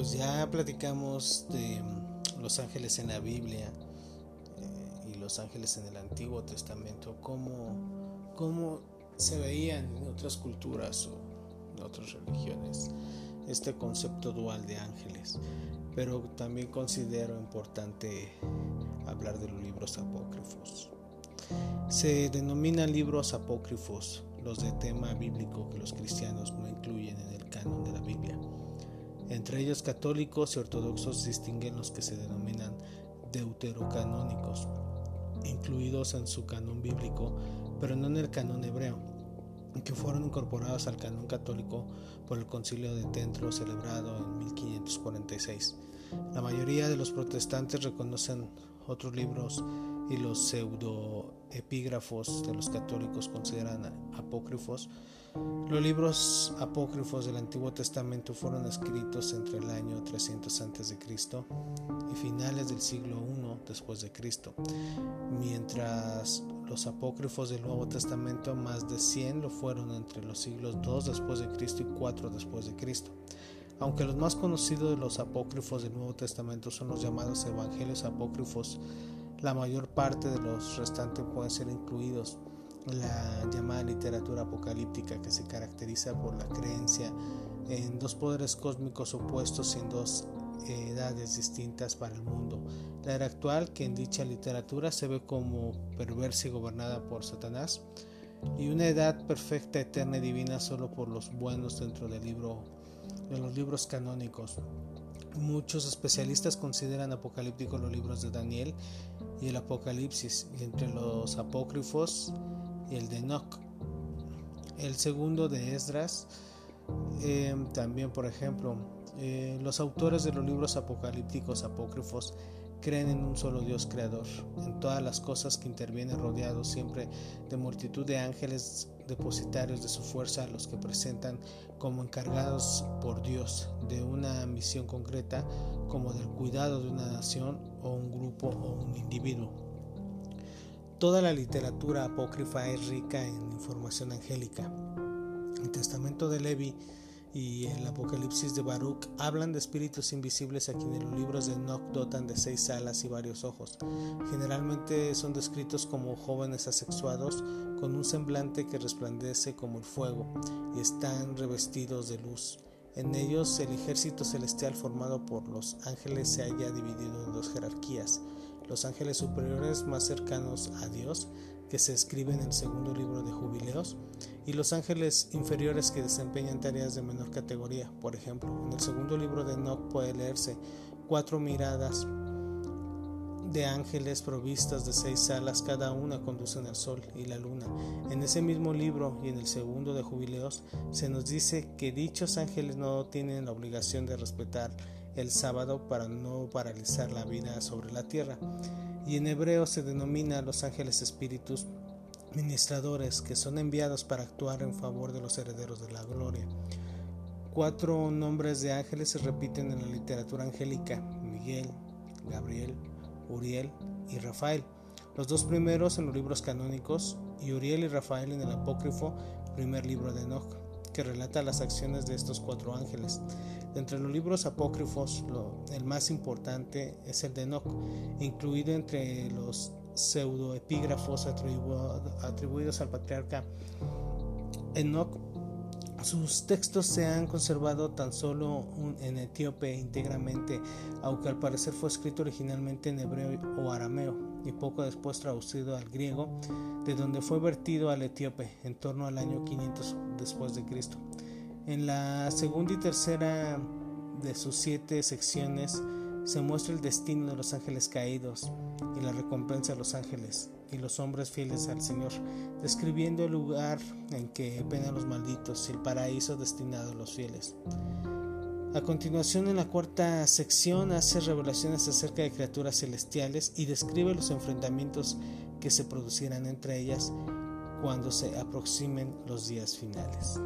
pues ya platicamos de los ángeles en la Biblia eh, y los ángeles en el Antiguo Testamento, cómo, cómo se veían en otras culturas o en otras religiones este concepto dual de ángeles. Pero también considero importante hablar de los libros apócrifos. Se denominan libros apócrifos los de tema bíblico que los cristianos no incluyen en el canon de la Biblia. Entre ellos católicos y ortodoxos distinguen los que se denominan deuterocanónicos, incluidos en su canon bíblico, pero no en el canon hebreo, que fueron incorporados al canon católico por el concilio de Tentro celebrado en 1546. La mayoría de los protestantes reconocen otros libros y los pseudoepígrafos de los católicos consideran apócrifos. Los libros apócrifos del Antiguo Testamento fueron escritos entre el año 300 a.C. y finales del siglo I después de Cristo, mientras los apócrifos del Nuevo Testamento más de 100 lo fueron entre los siglos II después de Cristo y 4 después de Cristo. Aunque los más conocidos de los apócrifos del Nuevo Testamento son los llamados evangelios apócrifos, la mayor parte de los restantes pueden ser incluidos la llamada literatura apocalíptica que se caracteriza por la creencia en dos poderes cósmicos opuestos en dos edades distintas para el mundo. La era actual, que en dicha literatura se ve como perversa y gobernada por Satanás, y una edad perfecta, eterna y divina solo por los buenos dentro del libro, de los libros canónicos. Muchos especialistas consideran apocalípticos los libros de Daniel y el Apocalipsis, y entre los apócrifos y el de Enoch. El segundo de Esdras, eh, también por ejemplo, eh, los autores de los libros apocalípticos apócrifos creen en un solo Dios creador, en todas las cosas que intervienen rodeados siempre de multitud de ángeles depositarios de su fuerza, los que presentan como encargados por Dios de una misión concreta, como del cuidado de una nación o un grupo o un individuo. Toda la literatura apócrifa es rica en información angélica. El testamento de Levi y el Apocalipsis de Baruch hablan de espíritus invisibles a quienes los libros de Enoch dotan de seis alas y varios ojos. Generalmente son descritos como jóvenes asexuados con un semblante que resplandece como el fuego y están revestidos de luz. En ellos el ejército celestial formado por los ángeles se haya dividido en dos jerarquías. Los ángeles superiores más cercanos a Dios que se escribe en el segundo libro de Jubileos, y los ángeles inferiores que desempeñan tareas de menor categoría. Por ejemplo, en el segundo libro de Enoch puede leerse cuatro miradas de ángeles provistas de seis alas, cada una conducen al sol y la luna. En ese mismo libro y en el segundo de Jubileos se nos dice que dichos ángeles no tienen la obligación de respetar el sábado para no paralizar la vida sobre la tierra y en hebreo se denomina a los ángeles espíritus ministradores que son enviados para actuar en favor de los herederos de la gloria. Cuatro nombres de ángeles se repiten en la literatura angélica, Miguel, Gabriel, Uriel y Rafael. Los dos primeros en los libros canónicos y Uriel y Rafael en el apócrifo primer libro de Enoch, que relata las acciones de estos cuatro ángeles. Entre los libros apócrifos, el más importante es el de Enoch, incluido entre los pseudoepígrafos atribuidos al patriarca Enoch. Sus textos se han conservado tan solo en etíope íntegramente, aunque al parecer fue escrito originalmente en hebreo o arameo y poco después traducido al griego, de donde fue vertido al etíope en torno al año 500 después de Cristo. En la segunda y tercera de sus siete secciones se muestra el destino de los ángeles caídos y la recompensa de los ángeles y los hombres fieles al Señor, describiendo el lugar en que penan los malditos y el paraíso destinado a los fieles. A continuación, en la cuarta sección, hace revelaciones acerca de criaturas celestiales y describe los enfrentamientos que se producirán entre ellas cuando se aproximen los días finales.